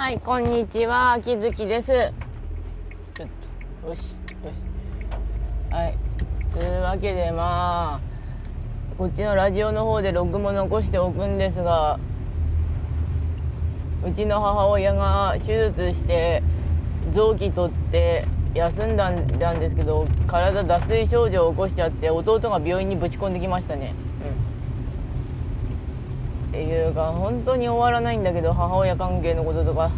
はい、こんにちは、秋月です。ちょっと、よし、よし。はい、というわけで、まあ。こっちのラジオの方でログも残しておくんですが。うちの母親が手術して。臓器取って。休んだんですけど、体脱水症状を起こしちゃって、弟が病院にぶち込んできましたね。ていうか本当に終わらないんだけど母親関係のこととか。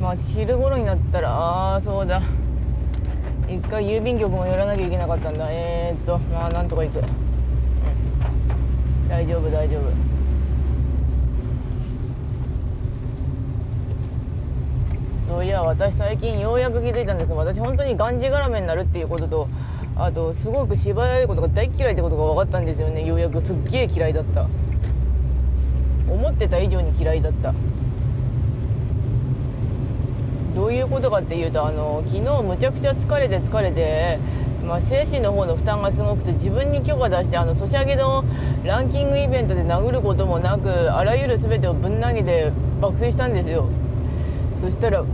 まあ昼頃になったらああそうだ。一回郵便局も寄らなきゃいけなかったんだ。えー、っとまあなんとか行く、うん、大丈夫大丈夫。そういや私最近ようやく気づいたんですけど私本当にがんじがらめになるっていうこととあとすごく芝居いことが大嫌いってことが分かったんですよね。ようやくすっげえ嫌いだった。思ってた以上に嫌いだった。どういうことかっていうとあの昨日むちゃくちゃ疲れて疲れて、まあ、精神の方の負担がすごくて自分に許可出してあのソシャゲのランキングイベントで殴ることもなくあらゆる全てをぶん投げて爆睡したんですよ。そしたら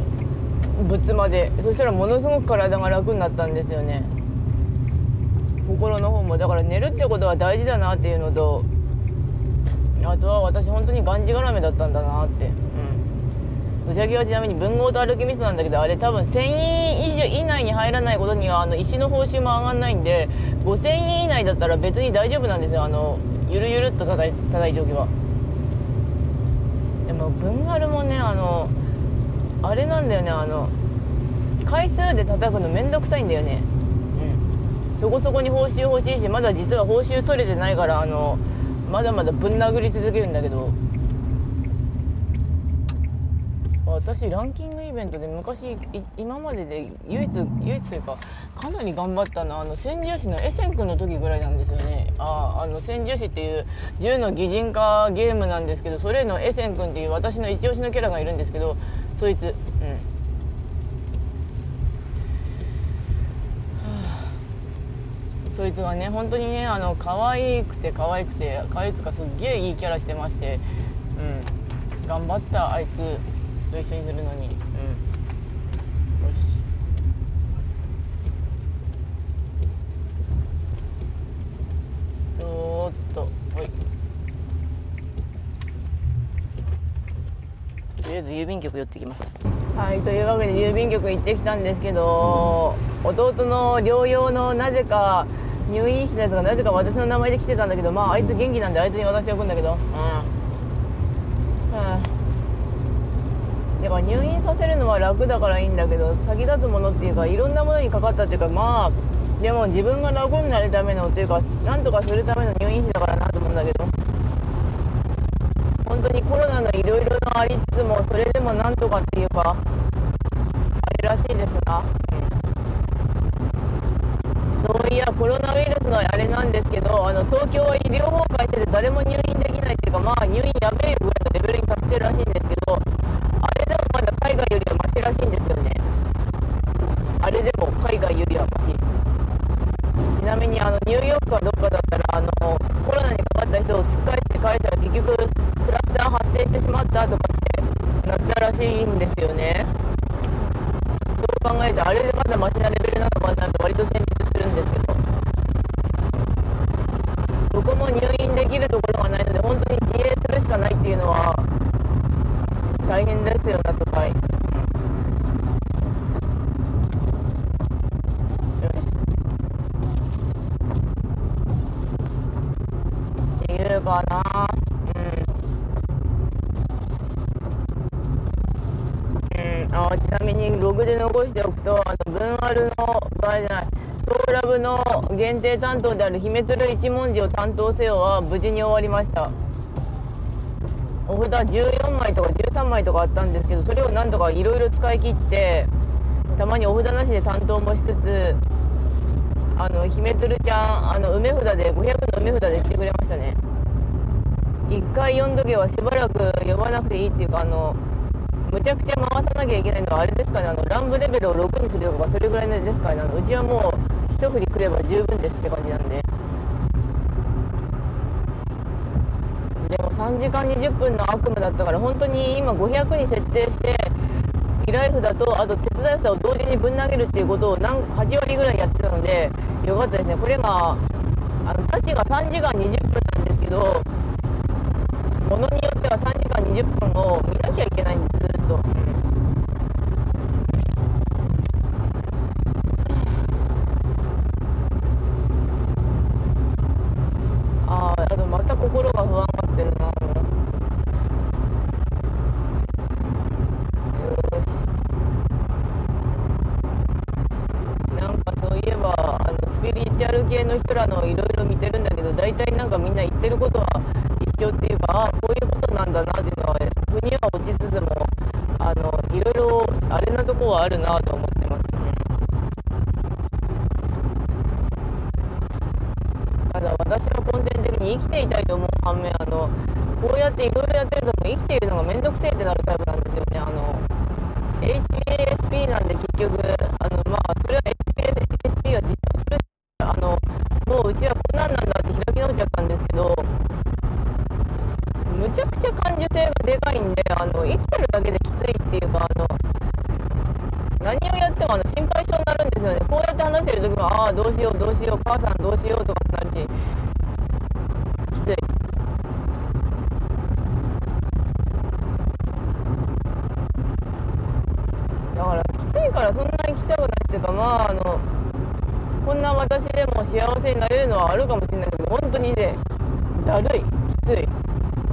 ぶつまでそしたらものすごく体が楽になったんですよね。心の方も。だから寝るってことは大事だなっていうのとあとは私本当にがんじがらめだったんだなって。うん。ソシャゲはちなみに文豪と歩きミスなんだけどあれ多分1000円以上以内に入らないことにはあの石の報酬も上がんないんで5000円以内だったら別に大丈夫なんですよ。あのゆるゆるっと叩い叩いておけば。でも文ガルもねあのあれなんだよね。あの回数で叩くのめんどくさいんだよね。うん。そこそこに報酬欲しいしまだ実は報酬取れてないからあのまだまだぶん殴り続けるんだけど。私ランキングイベントで昔今までで唯一唯一というかかなり頑張ったのはあの千住市のエセン君の時ぐらいなんですよね。ああの千住市っていう銃の擬人化ゲームなんですけどそれのエセン君っていう私の一押しのキャラがいるんですけどそいつ。うん。そいつがね本当にねあの可愛くて可愛くて可愛いつかすっげえいいキャラしてましてうん。頑張ったあいつと一緒にするのに。うん。よし。おーっと。りあえず郵便局寄ってきます。はいというわけで郵便局行ってきたんですけど弟の療養のなぜか入院したやつがなぜか私の名前で来てたんだけどまああいつ元気なんであいつに渡しておくんだけど。うん。だから入院させるのは楽だからいいんだけど先立つものっていうかいろんなものにかかったっていうかまあでも自分が楽になるためのっていうかなんとかするための入院費だからなと思うんだけど。本当にコロナのありつつもそれでもなんとかっていうかあれらしいですな、うん、そういやコロナウイルスのあれなんですけどあの東京は医療崩壊してて誰も入院できないっていうかまあ入院やべえよぐらいのレベルに達してるらしいんですけどあれでもまだ海外よりはマシらしいんですよね。あれでも海外よりはマシ。ちなみにあのニューヨークかどっかだったらあのコロナにかかった人を突っ返して返したら結局クラスター発生してしまったとかってなったらしいんですよね。そう考えるとあれでまだマシなレベルなのかなと割と戦術するんですけど。どこも入院できるところがないので本当に自衛するしかないっていうのは大変ですよな都会っていうかなうんうんあちなみにログで残しておくとあの文アルの場合じゃないトーラブの限定担当である姫鶴一文字を担当せよは無事に終わりました。お札14枚とか13枚とかあったんですけどそれをなんとかいろいろ使い切ってたまにお札なしで担当もしつつあの姫鶴ちゃんあの梅札で500の梅札でしてくれましたね。1回読んどけばしばらく読まなくていいっていうかあのむちゃくちゃ回さなきゃいけないのはあれですかね。あの乱舞レベルを6にするとかそれぐらいのですかね。あのうちはもう一振りくれば十分ですって感じなんで。でも3時間20分の悪夢だったから本当に今500に設定して依頼札とあと手伝い札を同時にぶん投げるっていうことを何8割ぐらいやってたのでよかったですね。これがあのタチが3時間20分なんですけどものによっては3時間20分を見なきゃいけないんですずっと。あああとまた心が不安がってるなよしなんかそういえばあのスピリチュアル系の人らのいろいろ見てるんだけど大体なんかみんな言ってることは一緒っていうかああこういうことなんだなっていうのは腑には落ちつつもあのいろいろあれなとこはあるなと思ってますねただ私は根底的に生きていたいと思う反面あのこうやっていろいろやってると生きているのが面倒くせえってなるタイプなんですよねあの HASP なんで結局あのまあそれは HASP は実装するあのもううちはこんなんなんだって開き直っちゃったんですけどむちゃくちゃ感受性がでかいんであの生きてるだけできついっていうかあのってもあの心配性になるんですよね。こうやって話してる時もああどうしようどうしよう母さんどうしようとかってなるしきついだからきついからそんなに来たくないっていうかまああのこんな私でも幸せになれるのはあるかもしれないけど本当にねだるいきつい。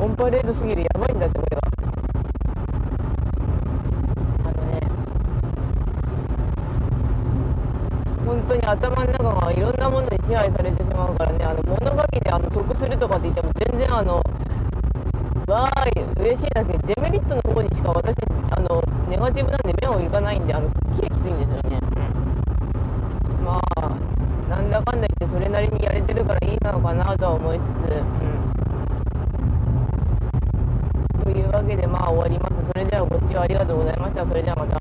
オンパレードすぎるやばいんだってこれはあのね本当に頭の中がいろんなものに支配されてしまうからねあの物書きであの得するとかって言っても全然あのわーい嬉しいなってデメリットの方にしか私あのネガティブなんで目をいかないんであのすっきりきついんですよね。まあなんだかんだ言ってそれなりにやれてるからいいのかなとは思いつつ、うん、というわけでまあ終わります。それではご視聴ありがとうございました。それではまた。